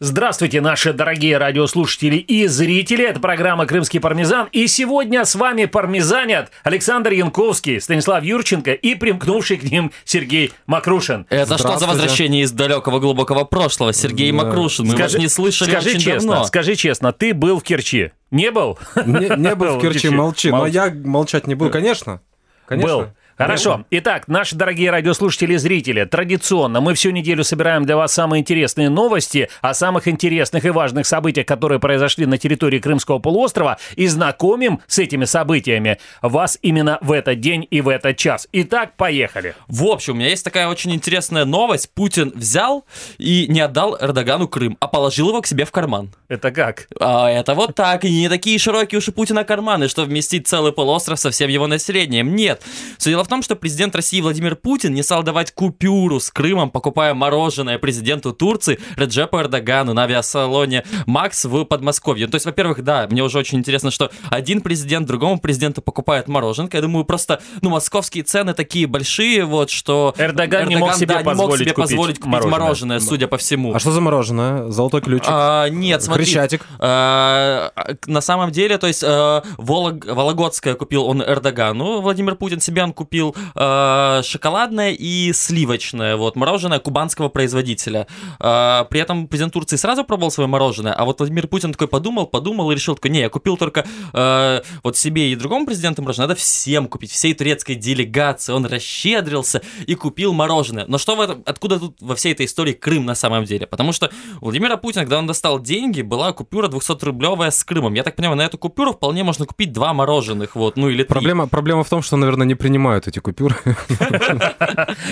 Здравствуйте, наши дорогие радиослушатели и зрители. Это программа «Крымский пармезан». И сегодня с вами пармезанят Александр Янковский, Станислав Юрченко и примкнувший к ним Сергей Макрушин. Это что за возвращение из далекого глубокого прошлого? Сергей да. Макрушин, мы скажи, вас не слышали скажи очень честно, давно. Скажи честно, ты был в Керчи? Не был? Не, не был в Керчи, молчи. Но я молчать не буду, конечно. Конечно. Был. Хорошо. Итак, наши дорогие радиослушатели и зрители, традиционно мы всю неделю собираем для вас самые интересные новости о самых интересных и важных событиях, которые произошли на территории Крымского полуострова, и знакомим с этими событиями вас именно в этот день и в этот час. Итак, поехали. В общем, у меня есть такая очень интересная новость. Путин взял и не отдал Эрдогану Крым, а положил его к себе в карман. Это как? А, это вот так. И не такие широкие уж у Путина карманы, что вместить целый полуостров со всем его населением. Нет. Все дело в том, что президент России Владимир Путин не стал давать купюру с Крымом, покупая мороженое президенту Турции Реджепу Эрдогану на авиасалоне Макс в Подмосковье. То есть, во-первых, да, мне уже очень интересно, что один президент другому президенту покупает мороженка. Я думаю, просто, ну, московские цены такие большие, вот, что Эрдоган, Эрдоган не мог себе, да, позволить, не мог себе купить позволить купить мороженое. мороженое, судя по всему. А что за мороженое? Золотой ключик? А, нет, смотри. Хрещатик? А, на самом деле, то есть, а, Волог, Вологодское купил он Эрдогану, Владимир Путин себе он купил э, шоколадное и сливочное, вот, мороженое кубанского производителя. Э, при этом президент Турции сразу пробовал свое мороженое, а вот Владимир Путин такой подумал, подумал и решил, такой, не, я купил только э, вот себе и другому президенту мороженое, надо всем купить, всей турецкой делегации. Он расщедрился и купил мороженое. Но что в этом, откуда тут во всей этой истории Крым на самом деле? Потому что у Владимира Путина, когда он достал деньги, была купюра 200-рублевая с Крымом. Я так понимаю, на эту купюру вполне можно купить два мороженых, вот, ну или три. Проблема, проблема в том, что, наверное, не принимают эти купюры.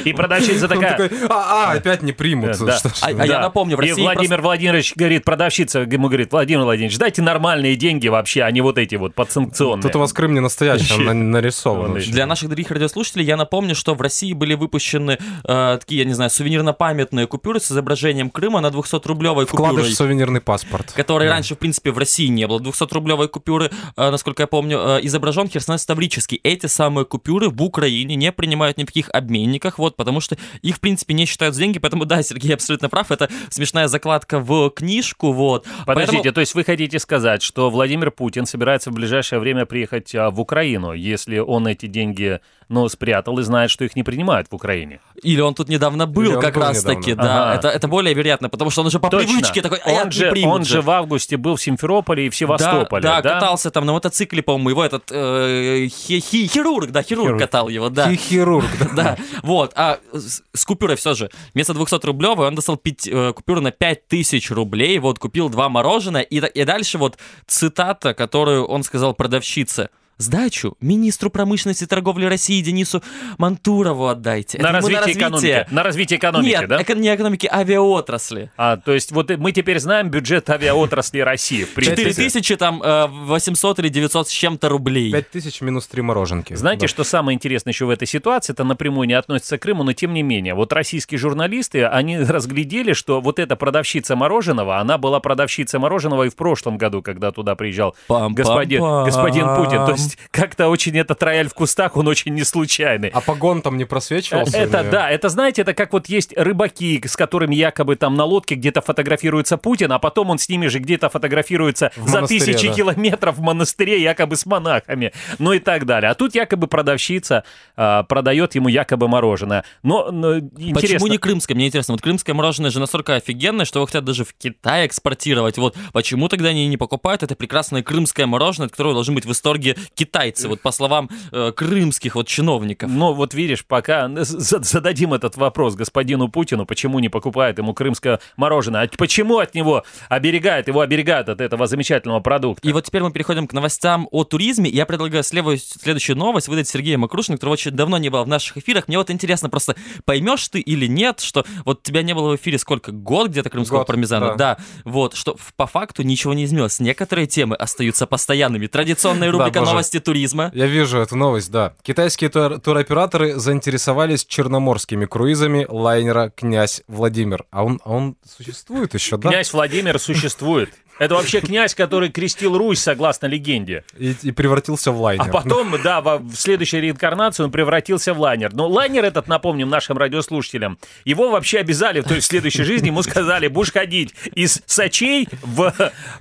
И продавщица такая... А, а, опять не примут. А, а я напомню, в России... И Владимир Владимирович говорит, продавщица ему говорит, Владимир Владимирович, дайте нормальные деньги вообще, а не вот эти вот подсанкционные. Тут у вас Крым не настоящий, он нарисован. Для наших дорогих радиослушателей я напомню, что в России были выпущены э, такие, я не знаю, сувенирно-памятные купюры с изображением Крыма на 200-рублевой купюре. Вкладыш в сувенирный паспорт. Который раньше, в принципе, в России не было. 200-рублевой купюры, э, насколько я помню, э, изображен Херсон Ставрический. Эти самые купюры в Украине не принимают ни в каких обменниках, вот, потому что их, в принципе, не считают за деньги, поэтому, да, Сергей абсолютно прав, это смешная закладка в книжку, вот. Подождите, поэтому... то есть вы хотите сказать, что Владимир Путин собирается в ближайшее время приехать а, в Украину, если он эти деньги но спрятал и знает, что их не принимают в Украине. Или он тут недавно был как раз-таки, да. Ага. Это, это более вероятно, потому что он уже по Точно. привычке такой, а он, же, он же в августе был в Симферополе и в Севастополе, да? Да, да? катался там на мотоцикле, по-моему, его этот э, хи, хи, хирург, да, хирург, хирург катал его, да. Хирург, да. да. Вот, а с, с купюрой все же, вместо 200 рублевой он достал 5, э, купюру на 5000 рублей, вот, купил два мороженое, и, и дальше вот цитата, которую он сказал продавщице – Сдачу министру промышленности и торговли России Денису Мантурову отдайте. На, развитие, на развитие экономики. На развитие экономики, Нет, да? Эко- не экономики, авиаотрасли. А, то есть вот мы теперь знаем бюджет авиаотрасли России. 4 тысячи там 800 э, или 900 с чем-то рублей. 5 тысяч минус 3 мороженки. Знаете, да. что самое интересное еще в этой ситуации? Это напрямую не относится к Крыму, но тем не менее. Вот российские журналисты, они разглядели, что вот эта продавщица мороженого, она была продавщицей мороженого и в прошлом году, когда туда приезжал господин, господин Путин. То есть есть как-то очень этот рояль в кустах, он очень не случайный. А погон там не просвечивался? Это или... да, это знаете, это как вот есть рыбаки, с которыми якобы там на лодке где-то фотографируется Путин, а потом он с ними же где-то фотографируется в за тысячи да. километров в монастыре якобы с монахами, ну и так далее. А тут якобы продавщица а, продает ему якобы мороженое. Но, но интересно... Почему не крымское? Мне интересно, вот крымское мороженое же настолько офигенное, что его хотят даже в Китай экспортировать. Вот почему тогда они не покупают это прекрасное крымское мороженое, от которого должны быть в восторге китайцы, вот по словам э, крымских вот чиновников. Ну, вот видишь, пока зададим этот вопрос господину Путину, почему не покупает ему крымское мороженое, а почему от него оберегает, его оберегают от этого замечательного продукта. И вот теперь мы переходим к новостям о туризме. Я предлагаю следующую, следующую новость выдать Сергею Макрушину, которого очень давно не было в наших эфирах. Мне вот интересно просто, поймешь ты или нет, что вот тебя не было в эфире сколько? Год где-то крымского Год, пармезана? Да. да. Вот, что по факту ничего не изменилось. Некоторые темы остаются постоянными. Традиционная рубрика да, новости туризма. Я вижу эту новость, да. Китайские тур- туроператоры заинтересовались черноморскими круизами лайнера «Князь Владимир». А он, а он существует еще, да? Князь Владимир существует. Это вообще князь, который крестил Русь, согласно легенде. И, и превратился в лайнер. А потом, да, во, в следующей реинкарнации он превратился в лайнер. Но лайнер этот, напомним нашим радиослушателям, его вообще обязали, то есть в следующей жизни ему сказали, будешь ходить из Сочей в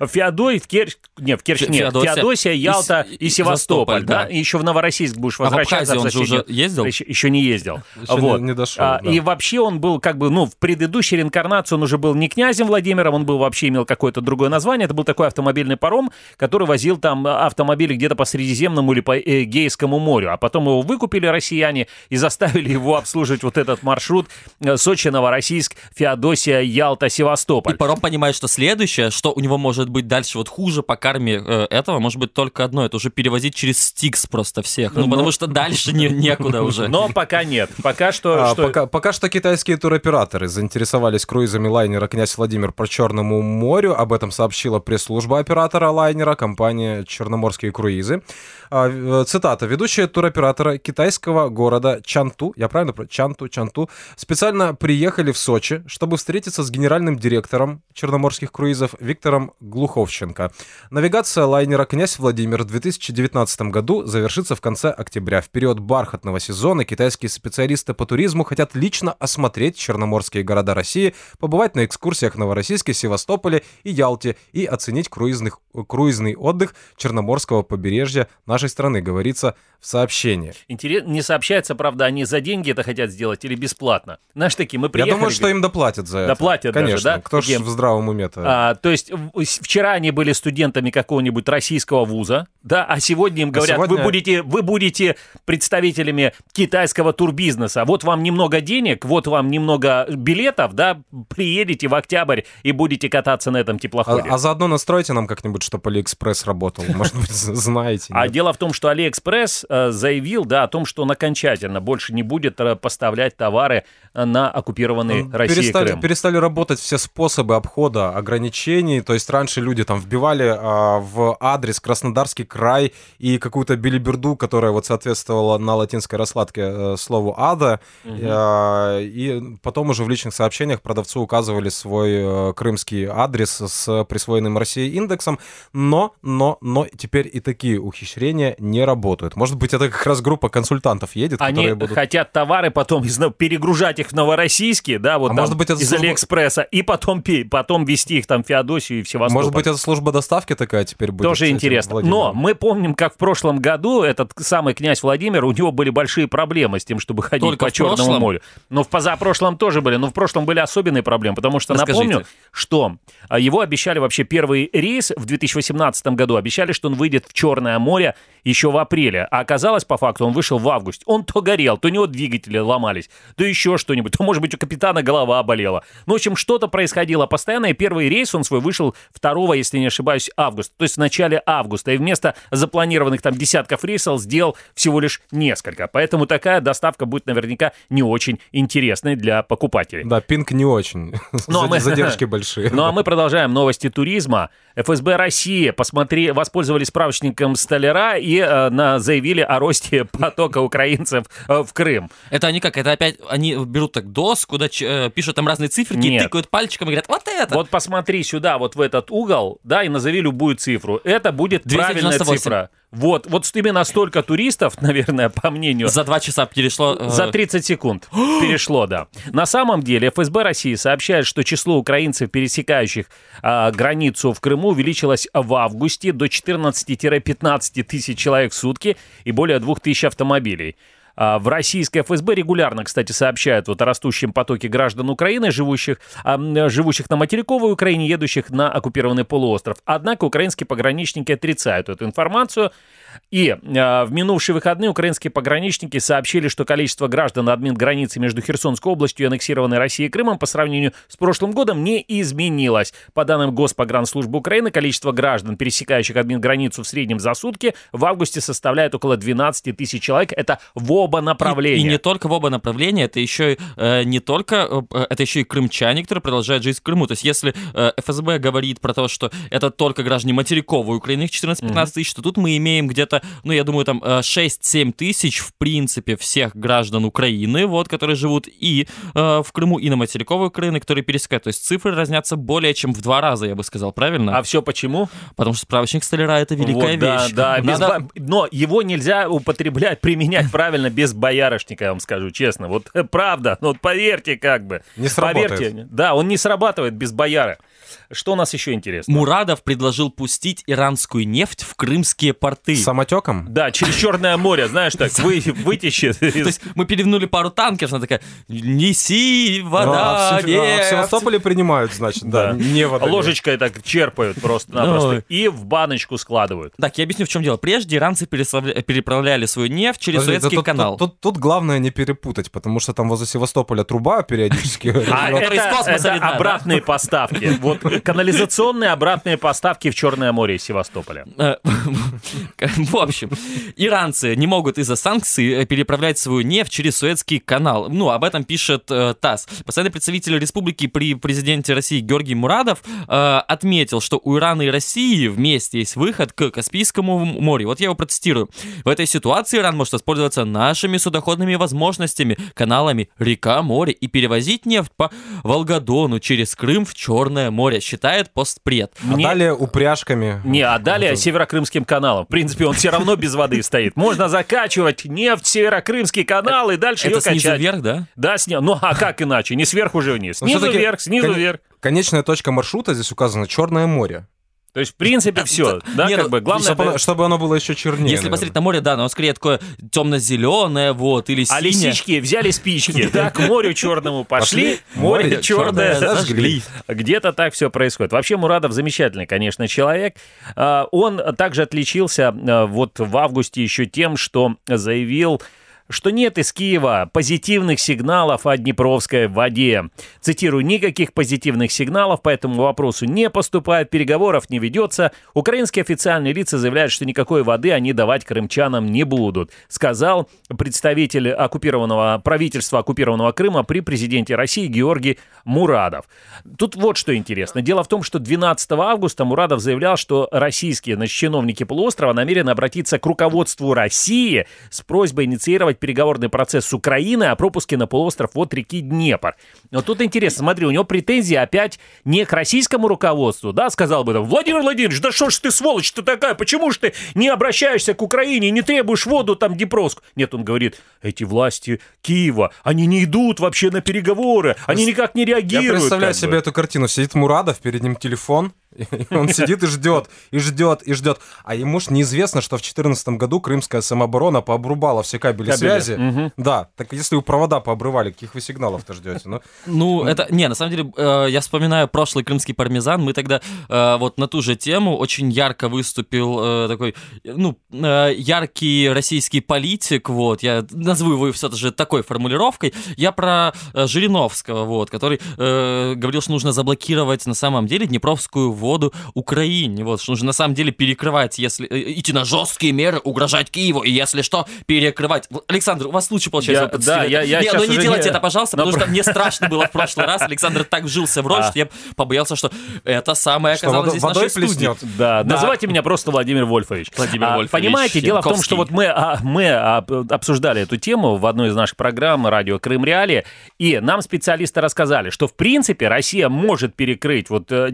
Феодой, в Керчь, не, в Керчь нет, Феодосия, Феодосия, Ялта и- и, Севастополь, да? да. И еще в Новороссийск будешь А в возвращаться. Абхазию он же уже ездил? Еще, еще не ездил. Еще не- вот. не дошел, А, да. И вообще он был как бы, ну, в предыдущей реинкарнации он уже был не князем Владимиром, он был вообще имел какое-то другое название. Это был такой автомобильный паром, который возил там автомобили где-то по Средиземному или по Эгейскому морю. А потом его выкупили россияне и заставили его обслуживать вот этот маршрут э, Сочи, Новороссийск, Феодосия, Ялта, И Севастополь. паром понимает, что следующее, что у него может быть дальше вот хуже по карме э, этого, может быть только одно, это уже перевозить через Стикс просто всех. Ну, Ну. потому что дальше не, некуда уже. Но пока нет. Пока что... А, что- пока, пока что китайские туроператоры заинтересовались круизами лайнера «Князь Владимир» по Черному морю. Об этом сообщила пресс-служба оператора лайнера, компания «Черноморские круизы». А, э, Цитата. «Ведущие туроператора китайского города Чанту, я правильно про Чанту, Чанту, специально приехали в Сочи, чтобы встретиться с генеральным директором черноморских круизов Виктором Глуховченко. Навигация лайнера «Князь Владимир» в 2019 году завершится в конце октября. В период бархатного сезона китайские специалисты по туризму хотят лично осмотреть черноморские города России, побывать на экскурсиях в Новороссийске, Севастополе и Ялте и оценить круизных, круизный отдых Черноморского побережья нашей страны, говорится в сообщении. Интерес... Не сообщается, правда, они за деньги это хотят сделать или бесплатно. Знаешь, такие, мы Я приехали... думаю, что им доплатят за это. Доплатят даже, Конечно. да? Кто ж Такие- в здравом уме-то? А, то есть вчера они были студентами какого-нибудь российского вуза, да, а сегодня им говорят, сегодня- вы, будете, вы будете представителями китайского турбизнеса. Вот вам немного денег, вот вам немного билетов, да, приедете в октябрь и будете кататься на этом А, теплоходе. а заодно настройте нам как-нибудь, чтобы Алиэкспресс работал. Может быть, знаете. А дело в том, что Алиэкспресс э, заявил, да, о том, что он окончательно больше не будет э, поставлять товары э, на оккупированный Россией перестали, Крым. перестали работать все способы обхода ограничений. То есть раньше люди там вбивали а, в адрес Краснодарский край и какую-то билиберду, которая вот соответствовала на латинской раскладке слову ада. А, и потом уже в личных сообщениях продавцу указывали свой крымский адрес с присвоенным Россией индексом. Но, но, но теперь и такие ухищрения не работают. Может быть, это как раз группа консультантов едет, Они которые будут... хотят товары потом из, перегружать их в Новороссийске, да, вот А там, может быть, это из служба- Алиэкспресса, и потом, потом вести их там в Феодосию и в Севастополь. Может быть, это служба доставки такая теперь будет? Тоже интересно. Владимиром? Но мы помним, как в прошлом году этот самый князь Владимир, у него были большие проблемы с тем, чтобы ходить Только по Черному прошлом? морю. Но в позапрошлом тоже были. Но в прошлом были особенные проблемы, потому что Расскажите. напомню, что а, его обещали вообще первый рейс в 2018 году, обещали, что он выйдет в Черное море еще в апреле. А оказалось, по факту, он вышел в августе. Он то горел, то у него двигатели ломались, то еще что-нибудь, то, может быть, у капитана голова болела. Ну, в общем, что-то происходило постоянно, и первый рейс он свой вышел 2, если не ошибаюсь, августа, то есть в начале августа. И вместо запланированных там десятков рейсов сделал всего лишь несколько. Поэтому такая доставка будет наверняка не очень интересной для покупателей. Да, пинг не очень. Ну, а мы- Задержки большие. Ну а мы продолжаем новости туризма. ФСБ России посмотри, воспользовались справочником столяра и э, на, заявили о росте потока украинцев э, в Крым. Это они как? Это опять они берут так доску, да, ч- э, пишут там разные циферки, Нет. тыкают пальчиком и говорят, вот это! Вот посмотри сюда, вот в этот угол, да, и назови любую цифру. Это будет правильная 298. цифра. Вот, вот именно столько туристов, наверное, по мнению, За два часа перешло... э, За 30 секунд перешло, да. На самом деле ФСБ России сообщает, что число украинцев, пересекающих а, границу в Крыму, увеличилось в августе до 14-15 тысяч человек в сутки и более 2 тысяч автомобилей. А, В российской ФСБ регулярно, кстати, сообщают вот о растущем потоке граждан Украины, живущих, а, живущих на материковой Украине, едущих на оккупированный полуостров. Однако украинские пограничники отрицают эту информацию. И э, в минувшие выходные украинские пограничники сообщили, что количество граждан админ границы между Херсонской областью и аннексированной Россией Крымом по сравнению с прошлым годом не изменилось. По данным Госпогранслужбы Украины, количество граждан, пересекающих админ границу в среднем за сутки, в августе составляет около 12 тысяч человек. Это в оба направления. И, и не только в оба направления, это еще э, не только, э, это еще и крымчане, которые продолжают жить в Крыму. То есть если э, ФСБ говорит про то, что это только граждане материковой Украины, их 14-15 mm-hmm. тысяч, то тут мы имеем где-то, ну, я думаю, там 6-7 тысяч, в принципе, всех граждан Украины, вот, которые живут и э, в Крыму, и на материковой Украины, которые пересекают. То есть цифры разнятся более чем в два раза, я бы сказал, правильно? А все почему? Потому что справочник столяра — это великая вот, да, вещь. Да, Надо... без... но его нельзя употреблять, применять правильно без боярышника, я вам скажу честно. Вот правда, ну вот поверьте как бы. Не сработает. Поверьте, да, он не срабатывает без бояра. Что у нас еще интересно? Мурадов предложил пустить иранскую нефть в крымские порты. Самотеком? Да, через Черное море, знаешь, так вы, вытащит. То есть мы перевернули пару танкеров, она такая, неси вода, а, в, а в Севастополе принимают, значит, да, да. не вода. Ложечкой так черпают просто-напросто и в баночку складывают. Так, я объясню, в чем дело. Прежде иранцы переправляли свою нефть через Подожди, Суэцкий тут, канал. Тут, тут, тут главное не перепутать, потому что там возле Севастополя труба периодически. А это обратные поставки. Вот канализационные обратные поставки в Черное море из Севастополя. Э, в общем, иранцы не могут из-за санкций э, переправлять свою нефть через Суэцкий канал. Ну, об этом пишет э, ТАСС. Постоянный представитель республики при президенте России Георгий Мурадов отметил, что у Ирана и России вместе есть выход к Каспийскому морю. Вот я его процитирую. В этой ситуации Иран может воспользоваться нашими судоходными возможностями, каналами река, море и перевозить нефть по Волгодону через Крым в Черное море считает постпред. А Мне... далее упряжками. Не, а далее Это... Северокрымским каналом. В принципе, он все равно без воды стоит. Можно закачивать нефть в Северокрымский канал и дальше ее качать. снизу вверх, да? Да, снизу. Ну, а как иначе? Не сверху же вниз. Ну, снизу вверх, снизу вверх. Конечная точка маршрута здесь указана Черное море. То есть, в принципе, все. Да, как ну, бы главное. Чтобы, оно, чтобы оно было еще чернее. Если посмотреть на море, да, оно скорее такое темно-зеленое, вот, или синее. А лисички взяли спички, да, к морю черному пошли, море черное зажгли. Где-то так все происходит. Вообще, Мурадов замечательный, конечно, человек. А, он также отличился а, вот в августе еще тем, что заявил что нет из Киева позитивных сигналов о Днепровской воде. Цитирую, никаких позитивных сигналов по этому вопросу не поступает, переговоров не ведется. Украинские официальные лица заявляют, что никакой воды они давать крымчанам не будут, сказал представитель оккупированного правительства оккупированного Крыма при президенте России Георгий Мурадов. Тут вот что интересно. Дело в том, что 12 августа Мурадов заявлял, что российские значит, чиновники полуострова намерены обратиться к руководству России с просьбой инициировать начать переговорный процесс с Украиной о пропуске на полуостров от реки Днепр. Но тут интересно, смотри, у него претензии опять не к российскому руководству, да, сказал бы там, Владимир Владимирович, да что ж ты сволочь ты такая, почему ж ты не обращаешься к Украине, не требуешь воду там Днепровск? Нет, он говорит, эти власти Киева, они не идут вообще на переговоры, они никак не реагируют. Я представляю себе бы. эту картину, сидит Мурадов, перед ним телефон, Он сидит и ждет, и ждет, и ждет. А ему ж неизвестно, что в 2014 году крымская самооборона пообрубала все кабели, кабели. связи. Угу. Да, так если вы провода пообрывали, каких вы сигналов-то ждете? Ну, ну, это... Не, на самом деле, э, я вспоминаю прошлый крымский пармезан. Мы тогда э, вот на ту же тему очень ярко выступил э, такой, ну, э, яркий российский политик, вот, я назову его все же такой формулировкой. Я про э, Жириновского, вот, который э, говорил, что нужно заблокировать на самом деле Днепровскую воду Украине. Вот, что нужно на самом деле перекрывать, если э, идти на жесткие меры, угрожать Киеву, и если что, перекрывать. Александр, у вас лучше получается. Я, да, я, я не, ну не делайте не... это, пожалуйста, потому что мне страшно было в прошлый раз. Александр так вжился в роль, а. что я побоялся, что это самое оказалось здесь нашей студии. Да, называйте меня просто Владимир Вольфович. Владимир а, Вольфович. Понимаете, дело в том, что вот мы, а, мы обсуждали эту тему в одной из наших программ «Радио Крым Реалии», и нам специалисты рассказали, что в принципе Россия может перекрыть вот э,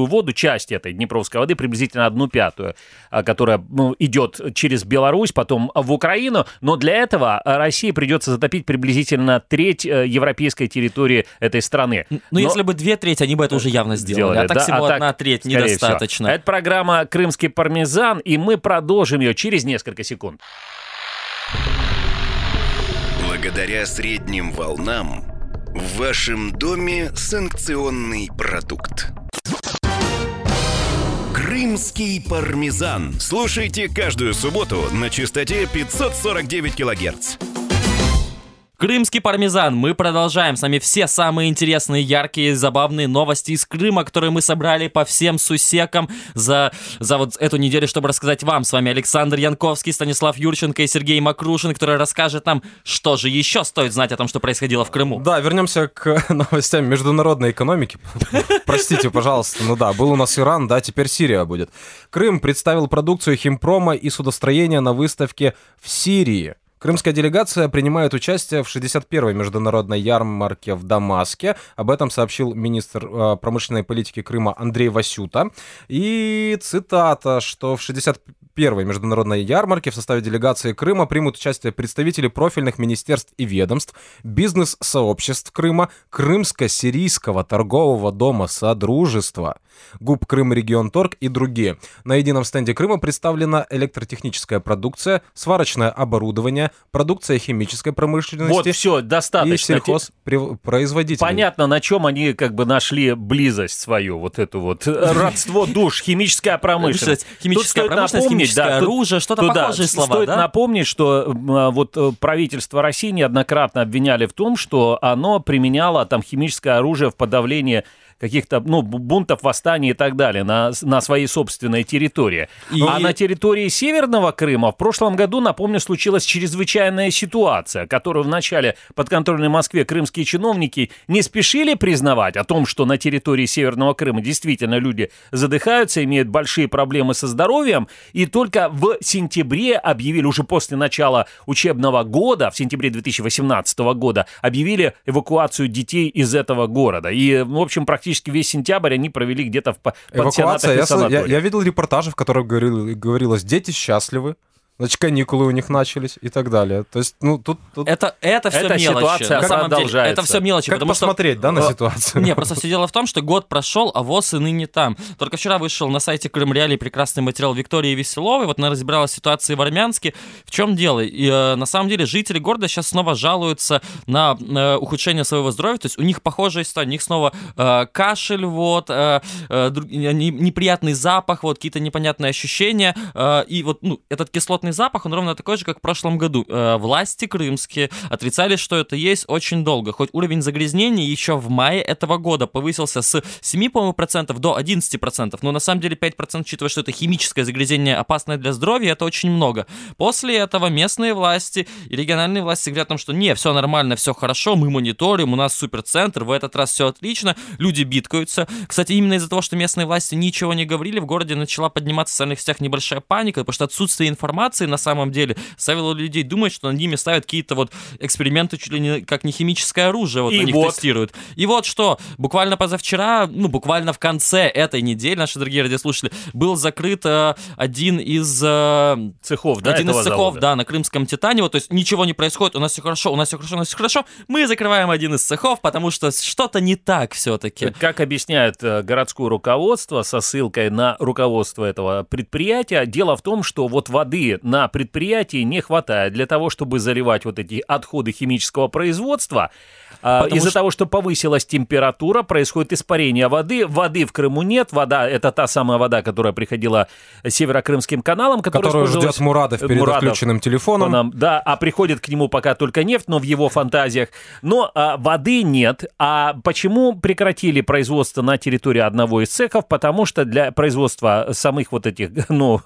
Днепровскую воду, часть этой Днепровской воды, приблизительно одну пятую, а, которая ну, идет через Беларусь, потом в Украину, но для этого России придется затопить приблизительно треть э, европейской территории этой страны. Ну, но... если бы две трети, они бы это уже явно сделали, сделали а так да? всего а одна так, треть недостаточно. Всего. Это программа «Крымский пармезан», и мы продолжим ее через несколько секунд. Благодаря средним волнам в вашем доме санкционный продукт. Крымский пармезан. Слушайте каждую субботу на частоте 549 килогерц. Крымский пармезан. Мы продолжаем. С нами все самые интересные, яркие, забавные новости из Крыма, которые мы собрали по всем сусекам за, за вот эту неделю, чтобы рассказать вам. С вами Александр Янковский, Станислав Юрченко и Сергей Макрушин, который расскажет нам, что же еще стоит знать о том, что происходило в Крыму. Да, вернемся к новостям международной экономики. Простите, пожалуйста. Ну да, был у нас Иран, да, теперь Сирия будет. Крым представил продукцию химпрома и судостроения на выставке в Сирии. Крымская делегация принимает участие в 61-й международной ярмарке в Дамаске. Об этом сообщил министр э, промышленной политики Крыма Андрей Васюта. И цитата, что в 61-й международной ярмарке в составе делегации Крыма примут участие представители профильных министерств и ведомств, бизнес-сообществ Крыма, Крымско-сирийского торгового дома Содружества, ГУП Крым Регион Торг и другие. На едином стенде Крыма представлена электротехническая продукция, сварочное оборудование, продукция химической промышленности. Вот, все, достаточно. И сельхозпроизводители. Понятно, на чем они как бы нашли близость свою, вот эту вот родство душ, химическая промышленность. Химическая промышленность, химическое оружие, что-то похожие слова, Стоит напомнить, что а, вот э, правительство России неоднократно обвиняли в том, что оно применяло там химическое оружие в подавлении каких-то, ну, бунтов, восстаний и так далее на, на своей собственной территории. И... А на территории Северного Крыма в прошлом году, напомню, случилась чрезвычайная ситуация, которую в начале подконтрольной Москве крымские чиновники не спешили признавать о том, что на территории Северного Крыма действительно люди задыхаются, имеют большие проблемы со здоровьем, и только в сентябре объявили, уже после начала учебного года, в сентябре 2018 года, объявили эвакуацию детей из этого города. И, в общем, практически практически весь сентябрь они провели где-то в Эвакуация. Я, я, я видел репортажи, в которых говорил, говорилось, дети счастливы, значит, каникулы у них начались и так далее. То есть, ну, тут... тут... Это, это все Эта мелочи. Ситуация на самом деле, это все мелочи. Как потому посмотреть, что... да, на ситуацию? Не, просто все дело в том, что год прошел, а ВОЗ и ныне там. Только вчера вышел на сайте Крым Реалии прекрасный материал Виктории Веселовой. Вот она разбирала ситуацию в Армянске. В чем дело? И, э, на самом деле жители города сейчас снова жалуются на э, ухудшение своего здоровья. То есть у них похожая история. У них снова э, кашель, вот, э, э, неприятный запах, вот, какие-то непонятные ощущения. Э, и вот ну, этот кислотный запах, он ровно такой же, как в прошлом году. Э, власти крымские отрицали, что это есть очень долго. Хоть уровень загрязнения еще в мае этого года повысился с 7, по-моему, процентов до 11 процентов. Но на самом деле 5 процентов, учитывая, что это химическое загрязнение опасное для здоровья, это очень много. После этого местные власти и региональные власти говорят о том, что не, все нормально, все хорошо, мы мониторим, у нас суперцентр, в этот раз все отлично, люди биткаются. Кстати, именно из-за того, что местные власти ничего не говорили, в городе начала подниматься в социальных сетях небольшая паника, потому что отсутствие информации на самом деле заставило людей думать, что над ними ставят какие-то вот эксперименты чуть ли не как не химическое оружие, вот и на них вот. тестируют. И вот что, буквально позавчера, ну, буквально в конце этой недели, наши дорогие радиослушатели, был закрыт э, один из... Э, цехов, да, Один из цехов, завода. да, на Крымском Титане, вот, то есть ничего не происходит, у нас все хорошо, у нас все хорошо, у нас все хорошо, мы закрываем один из цехов, потому что что-то не так все-таки. Как объясняет э, городское руководство со ссылкой на руководство этого предприятия, дело в том, что вот воды на предприятии не хватает для того, чтобы заливать вот эти отходы химического производства. А, из-за что... того, что повысилась температура, происходит испарение воды. Воды в Крыму нет. Вода — это та самая вода, которая приходила северокрымским каналом. Которую ждет Мурадов перед Мурадов отключенным телефоном. Нам, да, а приходит к нему пока только нефть, но в его фантазиях. Но а, воды нет. А почему прекратили производство на территории одного из цехов? Потому что для производства самых вот этих, ну,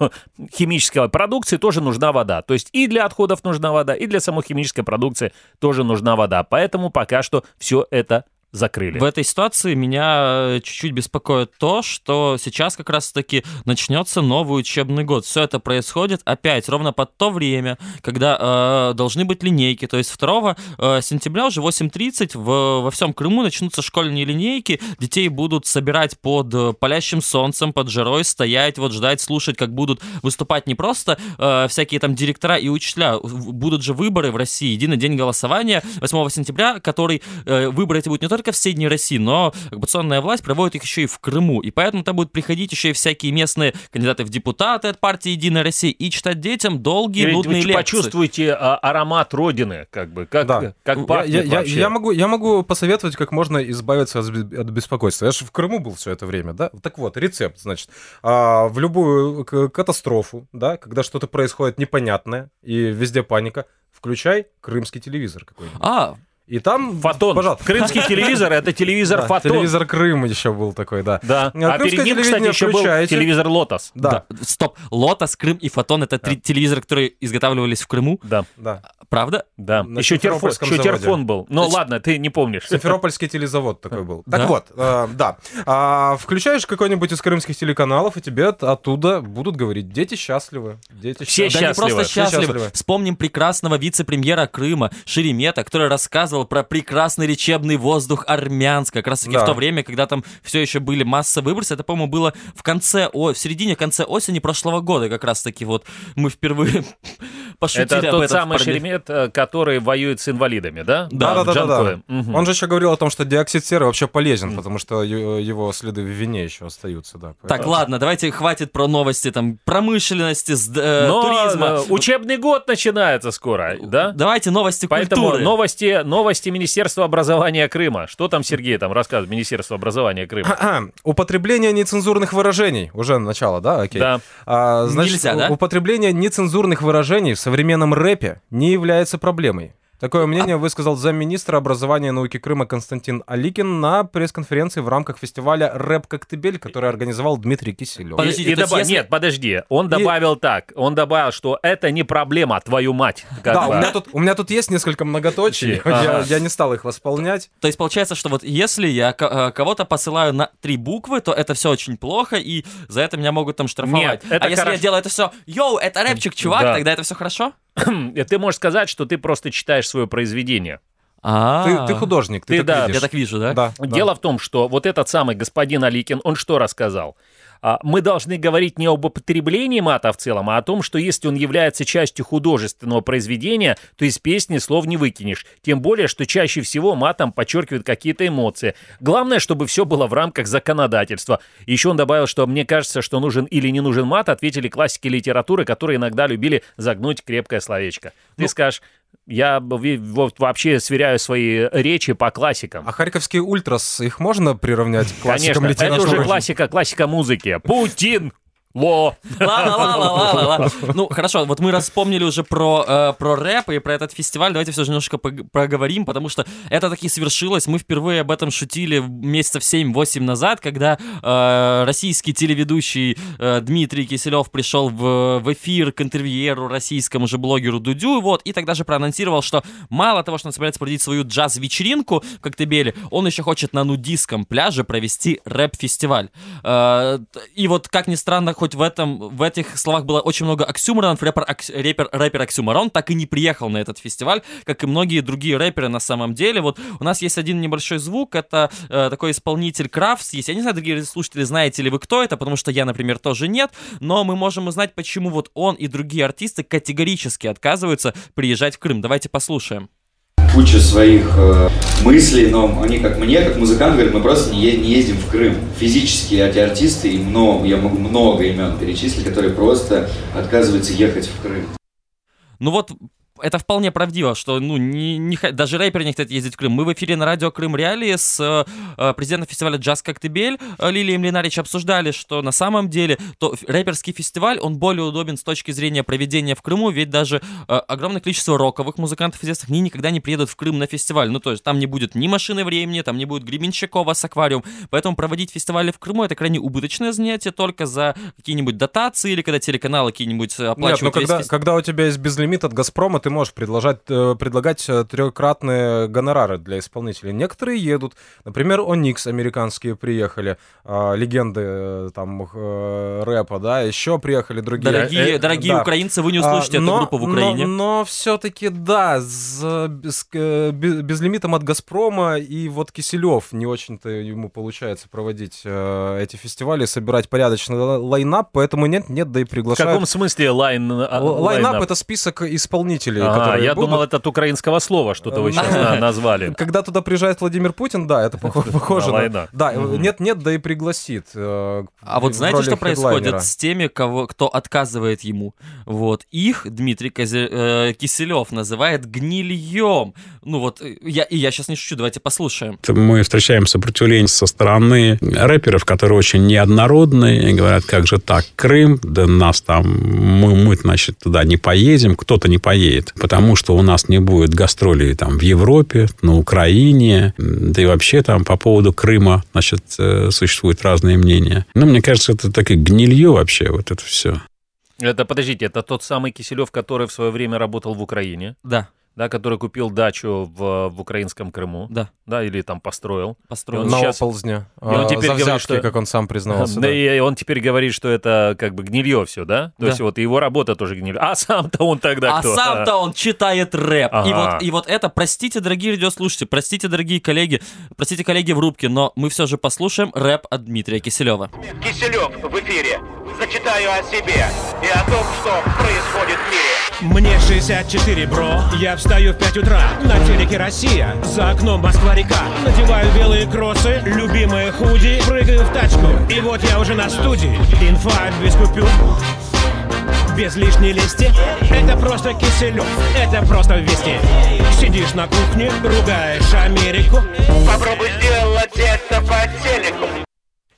химической продукции тоже нужна вода. То есть и для отходов нужна вода, и для самой химической продукции тоже нужна вода. Поэтому пока что все это закрыли. В этой ситуации меня э, чуть-чуть беспокоит то, что сейчас как раз-таки начнется новый учебный год. Все это происходит опять ровно под то время, когда э, должны быть линейки. То есть 2 э, сентября уже 8.30 в, во всем Крыму начнутся школьные линейки. Детей будут собирать под э, палящим солнцем, под жарой, стоять, вот ждать, слушать, как будут выступать не просто э, всякие там директора и учителя. Будут же выборы в России, единый день голосования 8 сентября, который э, выборы эти будут не только только в Средней России, но оккупационная власть проводит их еще и в Крыму. И поэтому там будут приходить еще и всякие местные кандидаты в депутаты от партии «Единая Россия» и читать детям долгие, Или нудные вы лекции. почувствуйте а, аромат Родины, как бы, как, да. как пахнет я, я, я, могу, я могу посоветовать, как можно избавиться от, от беспокойства. Я же в Крыму был все это время, да? Так вот, рецепт, значит. А, в любую катастрофу, да, когда что-то происходит непонятное и везде паника, включай крымский телевизор какой-нибудь. А, И там, Фотон. пожалуйста, Крымский телевизор это телевизор Да, Фотон. телевизор Крым еще был такой, да. Да. А А перед ним, кстати, еще был включаете. телевизор Лотос. Да, стоп, Лотос, Крым и Фотон это три телевизора, которые изготавливались в Крыму. Да, да. Правда? да. На еще терфон, еще терфон был. Ну Значит- ладно, ты не помнишь. Симферопольский телезавод такой был. Так Да? вот, э, да. А, включаешь какой-нибудь из крымских телеканалов, и тебе от- оттуда будут говорить, дети счастливы. Дети Все счастливы». Да не счастливы. просто Все счастливы. счастливы. Вспомним прекрасного вице-премьера Крыма Шеремета, который рассказывал про прекрасный лечебный воздух Армянска. Как раз таки Да. в то время, когда там все еще были массовые выбросы. Это, по-моему, было в конце, о, в середине, конце осени прошлого года. Как раз таки вот мы впервые пошутили Это об тот этом самый. Шеремет, э, который воюет с инвалидами, да? Да, да, да, да, да. Мгм. Он же еще говорил о том, что диоксид серы вообще полезен, потому что его следы в вине еще остаются, да. Так, Поэтому- ладно, давайте хватит про новости там промышленности, с- э, Но туризма. э, учебный год начинается скоро, да? Давайте новости Поэтому культуры. новости, новости Министерства образования Крыма. Что там Сергей там рассказывает, Министерство образования Крыма? Употребление нецензурных выражений. Уже начало, да? Окей. Да. А, значит, Нельзя, да? употребление нецензурных выражений в современном рэпе не является проблемой. Такое мнение высказал замминистра образования и науки Крыма Константин Аликин на пресс-конференции в рамках фестиваля «Рэп Коктебель», который организовал Дмитрий Киселев. Подожди. Подождите, И- и доба- если- Нет, подожди. Он добавил так. Он добавил, что это не проблема, твою мать. как Да, бы. у меня, тут, у меня тут есть несколько многоточий, Ага. я, я не стал их восполнять. То есть получается, что вот если я э, кого-то посылаю на три буквы, то это все очень плохо, и за это меня могут там штрафовать. Нет, это а если я хорошо. делаю это все, йоу, это рэпчик, чувак, Да. тогда это все хорошо? Ты можешь сказать, что ты просто читаешь свое произведение. А, Ты, ты художник, ты, Ты, так да, видишь. Я так вижу, да? Да, да. Дело в том, что вот этот самый господин Аликин, он что рассказал? А, Мы должны говорить не об употреблении мата в целом, а о том, что если он является частью художественного произведения, то из песни слов не выкинешь. Тем более, что чаще всего матом подчеркивают какие-то эмоции. Главное, чтобы все было в рамках законодательства. Еще он добавил, что мне кажется, что нужен или не нужен мат, ответили классики литературы, которые иногда любили загнуть крепкое словечко. Ты Ну- скажешь, я вот вообще сверяю свои речи по классикам. А харьковские ультрас, их можно приравнять к классикам Конечно, это уже классика, классика музыки. Путин, ло. Ладно, ладно, ладно, ладно. Ну, хорошо, вот мы раз вспомнили уже про, э, про рэп и про этот фестиваль, давайте все же немножко проговорим, потому что это таки свершилось. Мы впервые об этом шутили месяцев 7-8 назад, когда э, российский телеведущий э, Дмитрий Киселев пришел в, в эфир к интервьюеру российскому же блогеру Дудю, вот, и тогда же проанонсировал, что мало того, что он собирается проводить свою джаз-вечеринку в Коктебеле, он еще хочет на нудистском пляже провести рэп-фестиваль. Э, и вот, как ни странно, хоть в этом, в этих словах было очень много оксюморонов, рэпер, окс- рэпер, рэпер Оксюморон так и не приехал на этот фестиваль, как и многие другие рэперы на самом деле. Вот у нас есть один небольшой звук, это э, такой исполнитель Крафтс есть. Я не знаю, дорогие слушатели, знаете ли вы, кто это, потому что я, например, тоже нет, но мы можем узнать, почему вот он и другие артисты категорически отказываются приезжать в Крым. Давайте послушаем. Куча своих э, мыслей, но они, как мне, как музыкант, говорят, мы просто не, не ездим в Крым. Физически эти артисты, и много, я могу много имен перечислить, которые просто отказываются ехать в Крым. Ну вот, это вполне правдиво, что ну, не, не даже рэперы не хотят ездить в Крым. Мы в эфире на радио Крым Реалии с э, э, президентом фестиваля «Джаз Коктебель» э, Лилией Млинарич обсуждали, что на самом деле то рэперский фестиваль, он более удобен с точки зрения проведения в Крыму, ведь даже э, огромное количество роковых музыкантов известных, они никогда не приедут в Крым на фестиваль. Ну, то есть там не будет ни машины времени, там не будет Гребенщикова с аквариум. Поэтому проводить фестивали в Крыму это крайне убыточное занятие только за какие-нибудь дотации или когда телеканалы какие-нибудь э, Нет, оплачивают весь когда, фестиваль. когда у тебя есть безлимит от Газпрома, ты можешь предложить, э, предлагать э, трехкратные гонорары для исполнителей. Некоторые едут. Например, Оникс американские приехали, а, легенды э, там э, рэпа, да, еще приехали другие. Дорогие, Э, дорогие да. украинцы, вы не А, услышите эту группу в Украине. Но, все-таки, да, с, без- э, бе- безлимитом от Газпрома и вот Киселев не очень-то ему получается проводить э, эти фестивали, собирать порядочный ла- line-up, поэтому нет, нет, да и В приглашают. каком смысле line? а, Line-up line-up? это список исполнителей, Ага, которые я будут. думал, это от украинского слова что-то вы сейчас на- назвали. Когда туда приезжает Владимир Путин, да, это пох- похоже. На. Да, нет, нет, да и пригласит. э, А вот знаете, что происходит с теми, кого, кто отказывает ему? Вот их Дмитрий Козе- э, Киселев называет гнильем. Ну вот, э, я, и я сейчас не шучу, давайте послушаем. Мы встречаем сопротивление со стороны рэперов, которые очень неоднородные, и говорят, как же так, Крым, да нас там, мы, мы значит, туда не поедем, кто-то не поедет. Будет, потому что у нас не будет гастролей там в Европе, на Украине, да и вообще там по поводу Крыма, значит, э, существуют разные мнения. Но мне кажется, это такое гнилье вообще, вот это все. Это, подождите, это тот самый Киселев, который в свое время работал в Украине, Да, да, который купил дачу в, в украинском Крыму, да, да, или там построил. построил. он На сейчас- оползня. и он А, теперь за говорит, что- как он сам признавался. Да, да. и он теперь говорит, что это как бы гнилье все, да? То Да. есть вот его работа тоже гнилье. А сам-то он тогда а кто? сам-то он читает рэп. И, Ага. вот, и вот это, простите, дорогие радиослушатели, простите, дорогие коллеги, простите, коллеги в рубке, но мы все же послушаем рэп от Дмитрия Киселева. Киселев в эфире. Зачитаю о себе и о том, что происходит в мире. Мне 64, бро, я встаю в 5 утра. На телеке Россия, за окном Москва-река. Надеваю белые кроссы, любимые худи Прыгаю в тачку, и вот я уже на студии. Инфа без купюр без лишней лести. Это просто Киселев, это просто вести. Сидишь на кухне, ругаешь Америку. Попробуй сделать это по телеку.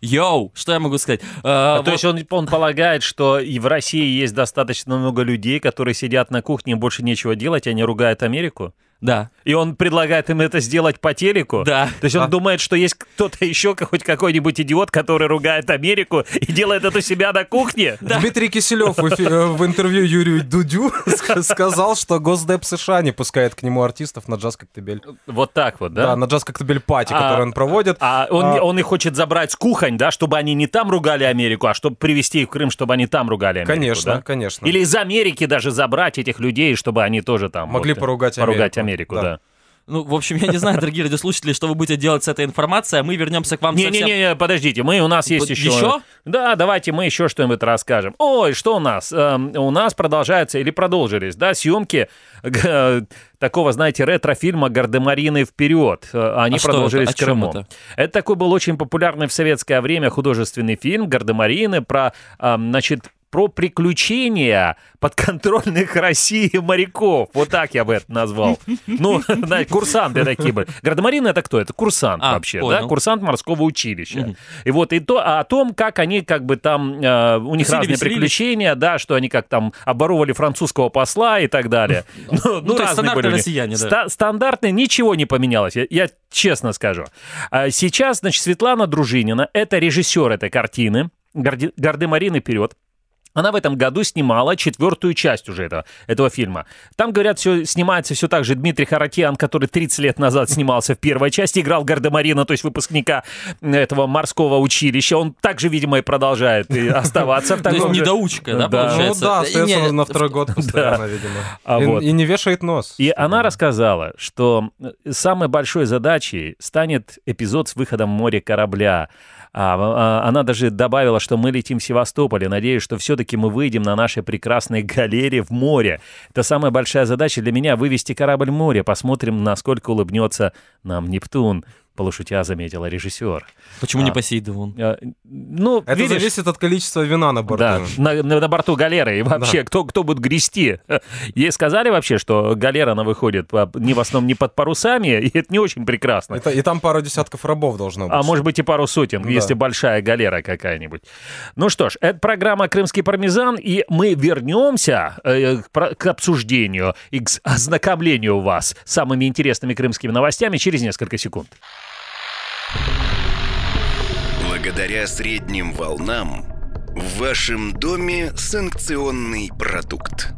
Йоу, что я могу сказать? Э, А, вот- То есть он, он полагает, что и в России есть достаточно много людей, которые сидят на кухне, больше нечего делать, они ругают Америку? Да, И он предлагает им это сделать по телеку? Да. То есть он думает, что есть кто-то еще, хоть какой-нибудь идиот, который ругает Америку и делает это у себя на кухне? Дмитрий Киселев в, эфи- э, в интервью Юрию Дудю ска- сказал, что Госдеп США не пускает к нему артистов на джаз коктебель. Вот так вот, Да, да? на джаз коктебель пати, А- который он проводит. А он, А- он их хочет забрать с кухонь, да, чтобы они не там ругали Америку, а чтобы привезти их в Крым, чтобы они там ругали Америку. Конечно, да? конечно. Или из Америки даже забрать этих людей, чтобы они тоже там Могли вот, поругать поругать Америку. Америку. Да. да. ну, в общем, я не знаю, дорогие радиослушатели, что вы будете делать с этой информацией, а мы вернемся к вам совсем... Не-не-не, подождите, мы, у нас есть Вот еще... еще? Да, давайте мы еще что-нибудь расскажем. Ой, что у нас? Эм, у нас продолжаются или продолжились, да, съемки э, такого, знаете, ретро-фильма «Гардемарины вперед». Э, Они А что продолжились это? О в Крыму. это? Это такой был очень популярный в советское время художественный фильм «Гардемарины» про, эм, значит, про приключения подконтрольных России моряков. Вот так я бы это назвал. Ну, да, курсанты такие были. Гардемарины это кто? Это курсант А, вообще, да? понял. Курсант морского училища. И вот и то, а о том, как они как бы там, э, у них Тусили, разные веселились. приключения, да, что они как там оборовали французского посла и так далее. Ну, то есть разные были россияне, да. Ста- Стандартные, ничего не поменялось, я, я честно скажу. А Сейчас, значит, Светлана Дружинина, это режиссер этой картины, «Горди- «Гардемарины вперед», она в этом году снимала четвертую часть уже этого, этого фильма. Там, говорят, все снимается все так же Дмитрий Харатьян, который 30 лет назад снимался в первой части, играл Гардемарина, то есть выпускника этого морского училища. Он также, видимо, и продолжает и оставаться в То есть таком недоучка, да, Да. Ну получается? да, И остается не, на второй год постоянно, видимо. А И- не вешает нос. И она рассказала, что самой большой задачей станет эпизод с выходом в море корабля. А, а, она даже добавила, что мы летим в Севастополе. Надеюсь, что все-таки мы выйдем на нашей прекрасной галере в море. Это самая большая задача для меня — вывести корабль в море. Посмотрим, насколько улыбнется нам Нептун. Полушутя заметила режиссер. Почему не А. Посейдон? Э, Ну, Это видишь, зависит от количества вина на борту. Да, на, на- на борту галеры. И вообще, кто, кто будет грести? Ей сказали вообще, что галера, она выходит не в основном не под парусами, и это не очень прекрасно. Это- и там пару десятков рабов должно быть. А может быть и пару сотен, Да. если большая галера какая-нибудь. Ну что ж, это программа «Крымский пармезан», и мы вернемся э, к к обсуждению и к ознакомлению вас с самыми интересными крымскими новостями через несколько секунд. Благодаря средним волнам в вашем доме санкционный продукт.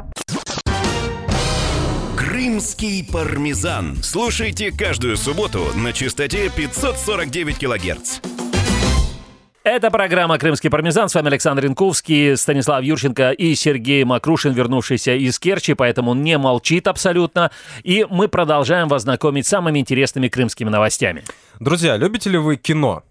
Крымский пармезан. Слушайте каждую субботу на частоте 549 килогерц. Это программа «Крымский пармезан». С вами Александр Янковский, Станислав Юрченко и Сергей Макрушин, вернувшийся из Керчи, поэтому он не молчит абсолютно. И мы продолжаем вас знакомить с самыми интересными крымскими новостями. Друзья, любите ли вы кино?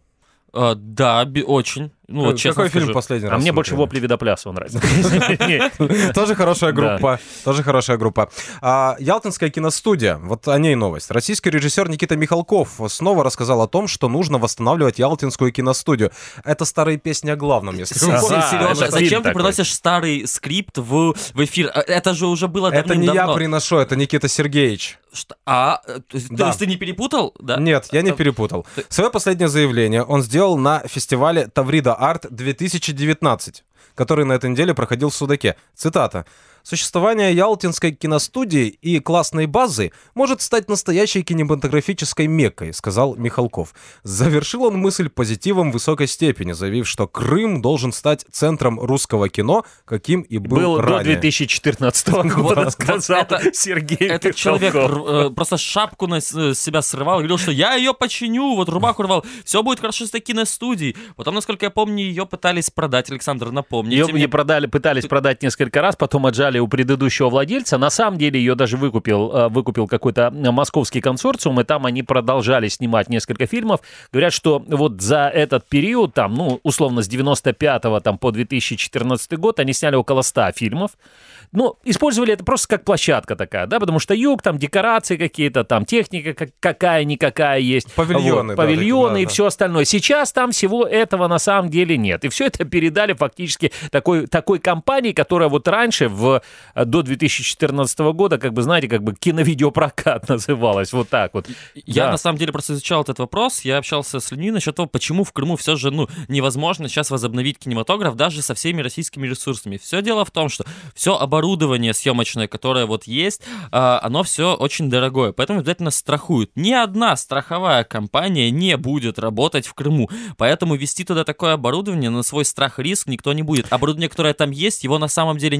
А, да, би- очень. Ну, вот честно Какой фильм скажу. последний А раз мне больше вопли видопляса нравится. Тоже хорошая группа. Тоже хорошая группа. А, Ялтинская киностудия. Вот о ней новость. Российский режиссер Никита Михалков снова рассказал о том, что нужно восстанавливать Ялтинскую киностудию. Это старые песни о главном, если вы помните. Фильм зачем ты приносишь старый скрипт в, эфир? А, Это же уже было Это не я давным-давно. приношу, это Никита Сергеевич. Что- А, э, то есть, Да. то есть ты не перепутал? Да? Нет, я не А, перепутал. Свое последнее заявление он сделал на фестивале Таврида Арт 2019. который на этой неделе проходил в Судаке. Цитата. Существование Ялтинской киностудии и классной базы может стать настоящей кинематографической меккой, сказал Михалков. Завершил он мысль позитивом высокой степени, заявив, что Крым должен стать центром русского кино, каким и был, Был до ранее. 2014 года, сказал это- Сергей Этот человек э, просто шапку на с себя срывал, говорил, что я ее починю, вот рубаху рвал, все будет хорошо с этой киностудией. Потом, насколько я помню, ее пытались продать, Александр, напомните Ее мне продали, пытались продать несколько раз, потом отжали у предыдущего владельца. На самом деле ее даже выкупил, э, выкупил какой-то московский консорциум, и там они продолжали снимать несколько фильмов. Говорят, что вот за этот период, там, ну, условно, с 95 там, по 2014 год они сняли около 100 фильмов. Ну, использовали это просто как площадка такая, да, потому что юг, там декорации какие-то, там техника как- какая-никакая есть. Павильоны, Вот, да, павильоны такие, и да, да. все остальное. Сейчас там всего этого на самом деле нет. И все это передали фактически такой, такой компании, которая вот раньше, в, до 2014 года, как бы, знаете, как бы киновидеопрокат называлась, вот так вот. Я Да. на самом деле просто изучал этот вопрос, я общался с людьми насчет того, почему в Крыму все же ну, невозможно сейчас возобновить кинематограф даже со всеми российскими ресурсами. Все дело в том, что все оборудование съемочное, которое вот есть, а, оно все очень дорогое, поэтому обязательно страхуют. Ни одна страховая компания не будет работать в Крыму, поэтому вести туда такое оборудование на свой страх и риск никто не будет. Оборудование, которое там есть, его на самом деле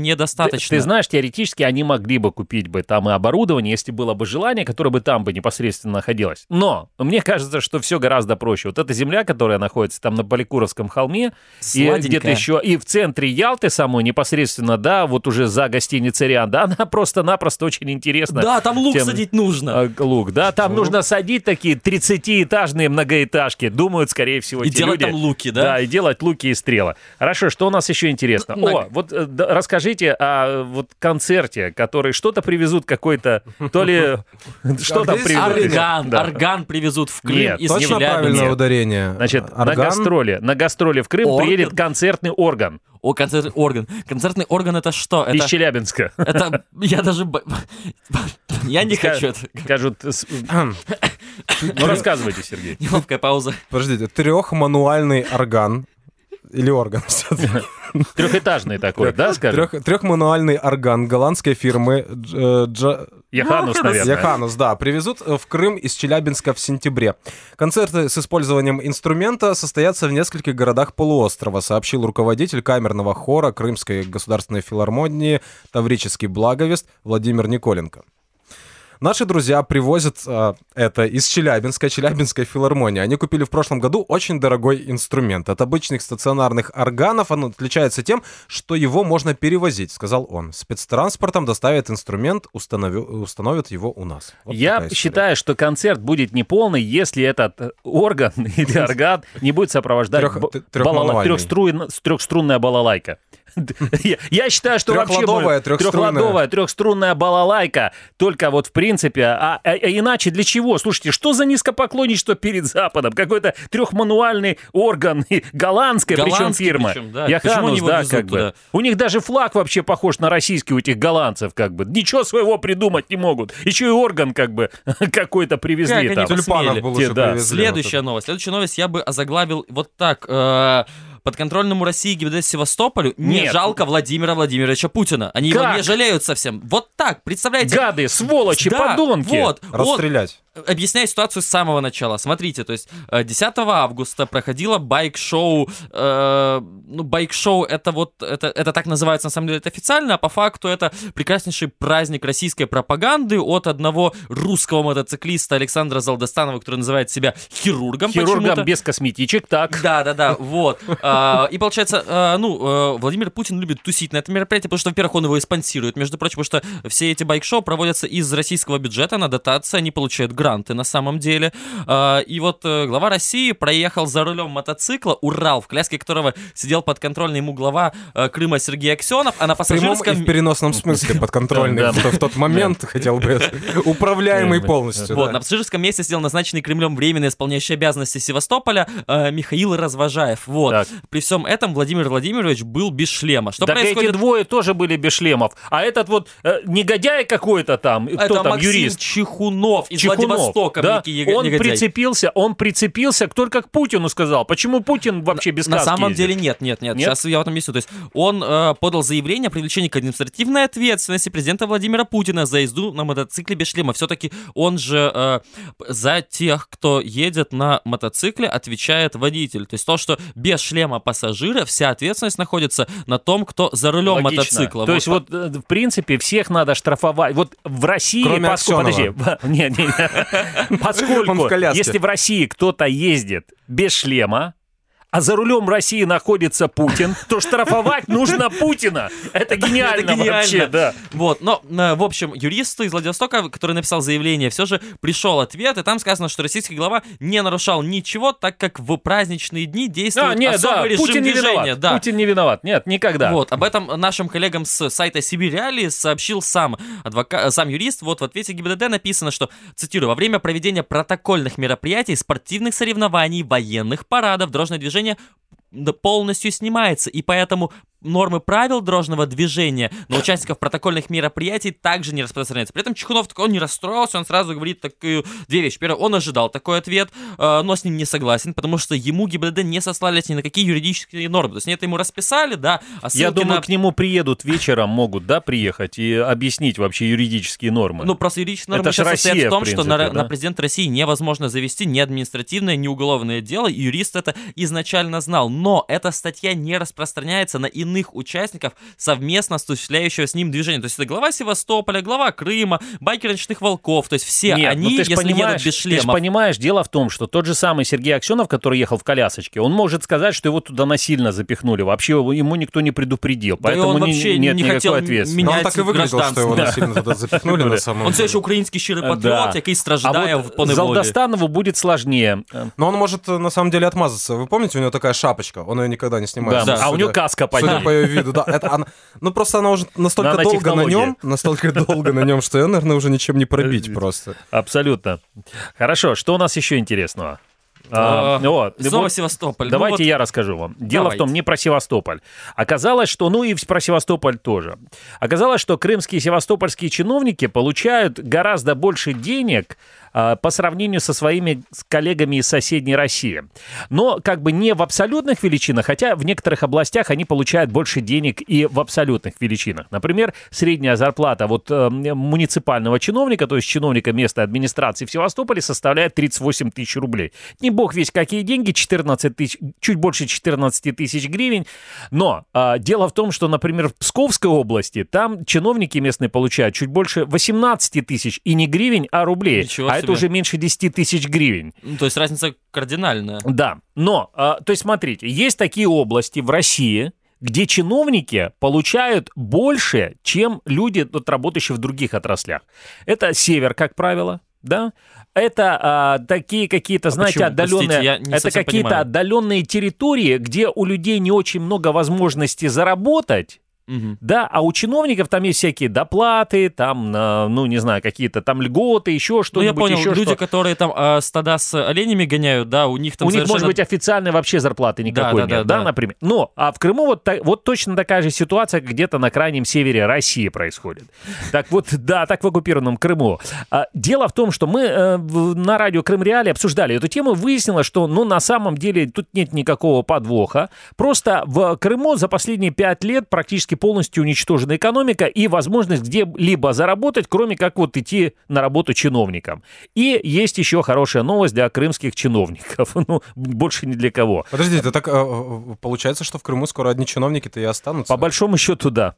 Ты, недостаточно. ты знаешь, теоретически они могли бы купить бы там и оборудование, если было бы желание, которое бы там бы непосредственно находилось. Но мне кажется, что все гораздо проще. Вот эта земля, которая находится там на Поликуровском холме, и где-то еще, и в центре Ялты самой непосредственно, да, вот уже за гостиницей Риан, да, она просто-напросто очень интересна. Да, там лук тем- садить нужно. А, Лук, да, там Ну. нужно садить такие 30-этажные многоэтажки, думают, скорее всего, И делать люди. там луки, да? Да, и делать луки и стрелы. Хорошо, что у нас еще интересно? На- О, вот э, да, расскажите о вот концерте, который что-то привезут какой-то, то ли что там здесь привезут? Орган, орган привезут в Крым Нет, из Точно правильное ударение. Значит, на гастроли, на гастроли в Крым приедет концертный орган О, концертный орган. Концертный орган это что? из Это, Челябинска. это я даже... Я не хочу это. Скажут... Ну, рассказывайте, Сергей. Неловкая пауза. Подождите, трехмануальный орган. Или орган. Трехэтажный такой, да, скажем? Трех- Трехмануальный орган голландской фирмы Дж- э, Яханус, наверное. Яханус, да, привезут э, в Крым из Челябинска в сентябре. Концерты с использованием инструмента состоятся в нескольких городах полуострова, сообщил руководитель камерного хора Крымской государственной филармонии Таврический благовест Владимир Николенко. Наши друзья привозят э, это из Челябинска, Челябинской филармонии. Они купили в прошлом году очень дорогой инструмент. От обычных стационарных органов он отличается тем, что его можно перевозить, сказал он. Спецтранспортом доставят инструмент, установи- установят его у нас. Вот Я считаю, что концерт будет неполный, если этот э, орган или орган не будет сопровождать трехструнная балалайка. Я- считаю, что вообще трехладовая, трехструнная балалайка. Только вот в принципе, а, а- а иначе для чего? Слушайте, что за низкопоклонничество перед Западом? Какой-то трехмануальный орган, и голландская причем да. Яханус, Почему они его да, как бы. У них даже флаг вообще похож на российский у этих голландцев, как бы. Ничего своего придумать не могут. Еще и орган, как бы, какой-то привезли там. Тюльпанов бы лучше Да. привезли. Следующая новость. Следующая новость я бы озаглавил вот так. Подконтрольному России ГИБДД Севастополю не Нет. жалко Владимира Владимировича Путина. Они его Как? не жалеют совсем. Вот так, представляете? Гады, сволочи, Да, подонки. Вот, вот. Расстрелять. Объясняю ситуацию с самого начала. Смотрите, то есть э, 10 августа проходило байк-шоу. э, ну, байк-шоу это вот, это, это так называется на самом деле это официально, а по факту это прекраснейший праздник российской пропаганды от одного русского мотоциклиста Александра Залдостанова, который называет себя хирургом. Хирургам почему-то. без косметичек, так. Да, да, да, вот. А, И получается, а, ну, э, Владимир Путин любит тусить на этом мероприятии, потому что, во-первых, он его и спонсирует, между прочим, потому что все эти байк-шоу проводятся из российского бюджета на дотации, они получают гранты на самом деле. А, И вот э, глава России проехал за рулем мотоцикла Урал, в коляске которого сидел подконтрольный ему глава э, Крыма Сергей Аксенов, а на пассажирском... в переносном смысле подконтрольный. В тот момент, хотел бы, управляемый полностью. Вот, на пассажирском месте сидел назначенный Кремлем временно исполняющий обязанности Севастополя э, Михаил Развожаев. Вот. При всем этом Владимир Владимирович был без шлема. Что происходит? эти двое тоже были без шлемов. А этот вот негодяй какой-то там, кто там, юрист. Чехунов из Чехунов. Востоком, да? некий ег- Он негодяй. прицепился, он прицепился только к Путину сказал. Почему Путин вообще без На самом ездит? деле нет, нет, нет, Нет? Сейчас я в этом объясню. То есть он э, подал заявление о привлечении к административной ответственности президента Владимира Путина за езду на мотоцикле без шлема. Все-таки он же э, за тех, кто едет на мотоцикле, отвечает водитель. То есть то, что без шлема пассажира, вся ответственность находится на том, кто за рулем Логично. мотоцикла. То есть вот, э, в принципе, всех надо штрафовать. Вот в России... Кроме поску- Подожди. Аксенова. Не, не, не. Он Поскольку, если в России кто-то ездит без шлема, а за рулем России находится Путин, то штрафовать нужно Путина. Это гениально, вообще, да. Вот, но, э, в общем, юристу из Владивостока, который написал заявление, все же пришел ответ, и там сказано, что российский глава не нарушал ничего, так как в праздничные дни действует А, нет, особый да, режим Путин не движения. виноват. Да. Путин не виноват. Нет, никогда. Вот, об этом нашим коллегам с сайта Сибирь Реалии сообщил сам, адвока... сам юрист. Вот в ответе ГИБДД написано, что, цитирую, во время проведения протокольных мероприятий, спортивных соревнований, военных парадов, дорожное движение да, полностью снимается, и поэтому нормы правил дорожного движения на участников протокольных мероприятий также не распространяются. При этом Чехунов такой, он не расстроился, он сразу говорит такую две вещи. Первое, он ожидал такой ответ, э, но с ним не согласен, потому что ему ГИБДД не сослались ни на какие юридические нормы. То есть это ему расписали, да, а Я думаю, на- к нему приедут вечером, могут, да, приехать и объяснить вообще юридические нормы. Ну, просто юридические нормы Это сейчас состоят Россия, в том, в что на, принципе, на да? президента России невозможно завести ни административное, ни уголовное дело, и юрист это изначально знал Но эта статья не распространяется на иных участников совместно осуществляющего с ним движения. То есть это глава Севастополя, глава Крыма, байкеры ночных волков, то есть все Нет, они, ну ты ж если понимаешь, едут без Ты ж шлемов. понимаешь, дело в том, что тот же самый Сергей Аксенов, который ехал в колясочке, он может сказать, что его туда насильно запихнули. Вообще его- ему никто не предупредил. Да и поэтому он ни- вообще нет не никакой хотел ответственности. Но он менять так и выглядел, что его гражданство. насильно туда запихнули на самом Он все деле. еще український щирий Да. патріот, який страждає а в вот поневолі. Залдостанову будет сложнее. Но он может э, на самом деле отмазаться. Вы помните, у него такая шапочка, он ее никогда не снимает. Да, Судя- а у него каска под Судя ней. по ее виду, да. Это она, ну просто она уже настолько долго на нем, настолько долго на нем, что ее, наверное, уже ничем не пробить просто. Абсолютно. Хорошо, что у нас еще интересного? А, А, вот, Снова вот Севастополь. Ну Давайте вот- я расскажу вам. Дело Давайте. в том, не про Севастополь. Оказалось, что, ну и про Севастополь тоже. Оказалось, что крымские севастопольские чиновники получают гораздо больше денег по сравнению со своими коллегами из соседней России. Но как бы не в абсолютных величинах, хотя в некоторых областях они получают больше денег и в абсолютных величинах. Например, средняя зарплата вот э, муниципального чиновника, то есть чиновника местной администрации в Севастополе составляет 38 тысяч рублей. Не бог весь какие деньги, 14 тысяч, чуть больше 14 тысяч гривен. Но а, дело в том, что, например, в Псковской области там чиновники местные получают чуть больше 18 тысяч и не гривен, а рублей. Ничего а это себе. уже меньше 10 тысяч гривен. Ну, То есть разница кардинальная. Да, но, а, то есть смотрите, есть такие области в России, где чиновники получают больше, чем люди, вот, работающие в других отраслях. Это север, как правило, да? Это а, такие какие-то, знаете, почему? Простите, отдаленные, не это какие-то понимаю. отдаленные территории, где у людей не очень много возможностей заработать. Мгм. Да, а у чиновников там есть всякие доплаты, там, на, ну, не знаю, какие-то там льготы, еще Ну, что-нибудь. я понял, еще люди, что. которые там а, стада с оленями гоняют, да, у них там у них может совершенно- быть официальной вообще зарплаты никакой да, да, нет, да, да. например. Но, а в Крыму вот, та- вот точно такая же ситуация где-то на крайнем севере России происходит. Так вот, да, так в оккупированном Крыму. А, дело в том, что мы э, на радио Крым Реали обсуждали эту тему, выяснилось, что, ну, на самом деле тут нет никакого подвоха. Просто в Крыму за последние пять лет практически полностью уничтожена экономика и возможность где-либо заработать, кроме как вот идти на работу чиновникам. И есть еще хорошая новость для крымских чиновников. Ну, больше ни для кого. Подождите, так э, э, получается, что в Крыму скоро одни чиновники-то и останутся? По большому счету, да.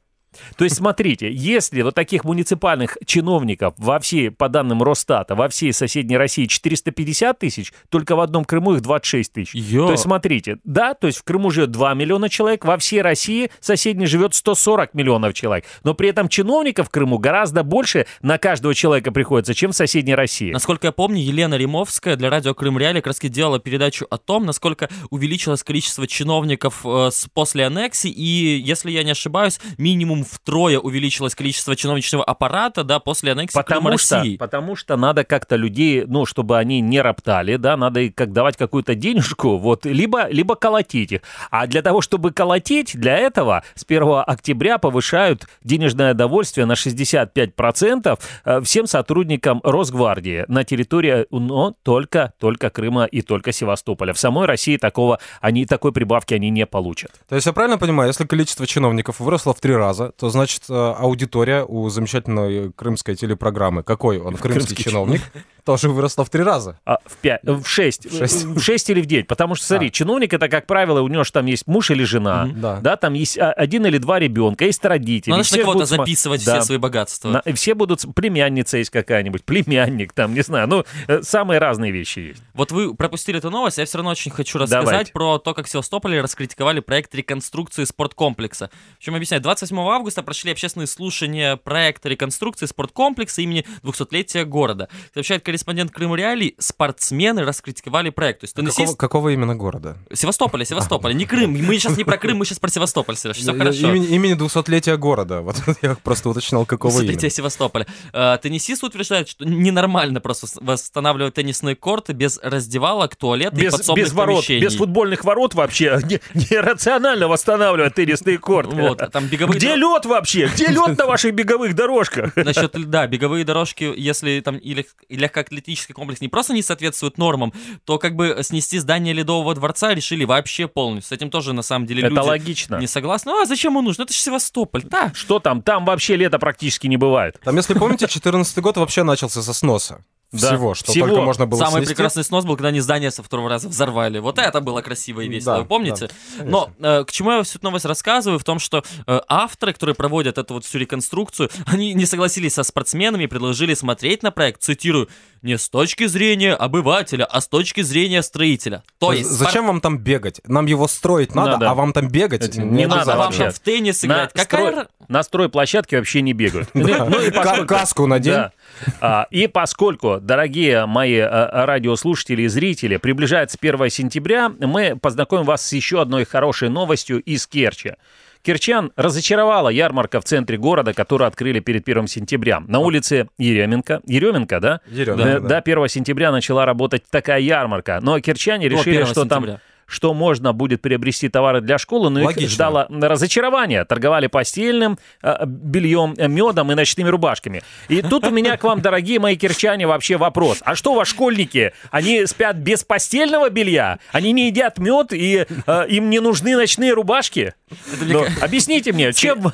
То есть, смотрите, если вот таких муниципальных чиновников во всей, по данным Росстата, во всей соседней России 450 тысяч, только в одном Крыму их 26 тысяч. Ё. То есть, смотрите, да, то есть в Крыму живет 2 миллиона человек, во всей России соседней живет 140 миллионов человек. Но при этом чиновников в Крыму гораздо больше на каждого человека приходится, чем в соседней России. Насколько я помню, Елена Римовская для радио Крым Реали как раз делала передачу о том, насколько увеличилось количество чиновников э, с, после аннексии, и, если я не ошибаюсь, минимум в втрое увеличилось количество чиновничного аппарата, да, после аннексии Потому Крыма что, России. потому что надо как-то людей, ну, чтобы они не роптали, да, надо и как давать какую-то денежку, вот, либо, либо колотить их. А для того, чтобы колотить, для этого с 1 октября повышают денежное довольствие на 65% э, всем сотрудникам Росгвардии на территории, но только, только Крыма и только Севастополя. В самой России такого, они, такой прибавки они не получат. То есть я правильно понимаю, если количество чиновников выросло в три раза, то значит э, аудитория у замечательной крымской телепрограммы, какой он, крымский, Крымский чиновник, тоже выросла в три раза. А, в, пять, в шесть. В шесть. В шесть или в девять. Потому что, смотри, А. чиновник это, как правило, у него же там есть муж или жена, Мгм, да. да, там есть а, один или два ребенка, есть родители. Надо же на все кого-то записывать Да. все свои богатства. На- все будут... Племянница есть какая-нибудь, племянник там, не знаю. Ну, э, самые разные вещи есть. Вот вы пропустили эту новость, я все равно очень хочу рассказать Давайте. про то, как в Севастополе раскритиковали проект реконструкции спорткомплекса. В чем объясняю, 28 августа прошли общественные слушания проекта реконструкции спорткомплекса имени 200-летия города. Сообщает корреспондент Крым Реалий, спортсмены раскритиковали проект. То есть Какого, теннисист... какого именно города? Севастополя, Севастополя, не Крым. Мы сейчас не про Крым, мы сейчас про Севастополь, Сереж, все Э, хорошо. Имени, имени 200-летия города. Вот я просто уточнял, какого именно. Десятилетие Севастополя. Э, Теннисист утверждает, что ненормально просто восстанавливать теннисные корты без раздевалок, туалета и Без, подсобных без ворот, помещений. без футбольных ворот вообще не- нерационально восстанавливать теннисные корты. Вот, а там беговые Где дор- лед вообще? Где лед на ваших беговых дорожках? Насчет льда, беговые дорожки, если там и, лег- и легкоатлетический комплекс не просто не соответствует нормам, то как бы снести здание Ледового дворца решили вообще полностью. С этим тоже на самом деле Это люди логично. не согласны. Ну а зачем ему нужно? Это же Севастополь. Да, Что там? Там вообще лета практически не бывает. Там, если помните, 14 год вообще начался со сноса. Да, Всего, что всего. только можно было Самый снести. прекрасный снос был, когда они здание со второго раза взорвали. Вот это было красиво и весело, Да, вы помните? да, Но э, к чему я всю эту новость рассказываю? В том, что э, авторы, которые проводят эту вот всю реконструкцию, они не согласились со спортсменами и предложили смотреть на проект, цитирую, не с точки зрения обывателя, а с точки зрения строителя. То есть... есть Зачем вам там бегать? Нам его строить надо, Надо. а вам там бегать Это не, не надо вам вообще. там в теннис играть. На, Какая... строй- на стройплощадке вообще не бегают. Ну и Каску надень. А, И поскольку, дорогие мои а, радиослушатели и зрители, приближается 1 сентября, мы познакомим вас с еще одной хорошей новостью из Керчи. Керчан разочаровала ярмарка в центре города, которую открыли перед 1 сентября. На улице Еременко. Еременко, да? Еременко, Да, да. До 1 сентября начала работать такая ярмарка. Но керчане решили, 1 что там сентября. Что можно будет приобрести товары для школы, но их Логично. ждало разочарование. Торговали постельным э, бельем, э, медом и ночными рубашками. И тут у меня к вам, дорогие мои кирчане, вообще вопрос. А что у вас школьники? Они спят без постельного белья? Они не едят мед и э, им не нужны ночные рубашки? Ну, объясните мне, чем, вы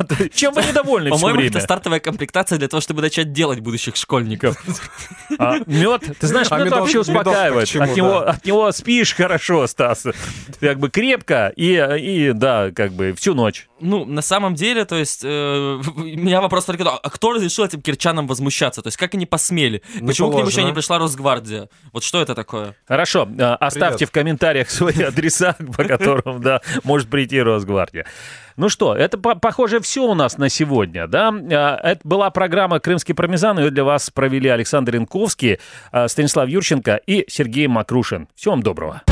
недовольны все По-моему, время? это стартовая комплектация для того, чтобы начать делать будущих школьников. А, мед, ты знаешь, А мед вообще успокаивает. чему, от, него, да? от него спишь хорошо, Стас. Как бы крепко и, и да, как бы всю ночь. Ну, на самом деле, то есть, э, у меня вопрос только, а кто разрешил этим кирчанам возмущаться? То есть, как они посмели? Почему к ним еще положено. не пришла Росгвардия? Вот что это такое? Хорошо, э, оставьте Привет. в комментариях свои адреса, по которым, да, может прийти Росгвардия. Ну что, это, по- похоже, все у нас на сегодня, да? Э, Это была программа «Крымский пармезан», ее для вас провели Александр Инковский, э, Станислав Юрченко и Сергей Макрушин. Всего вам доброго.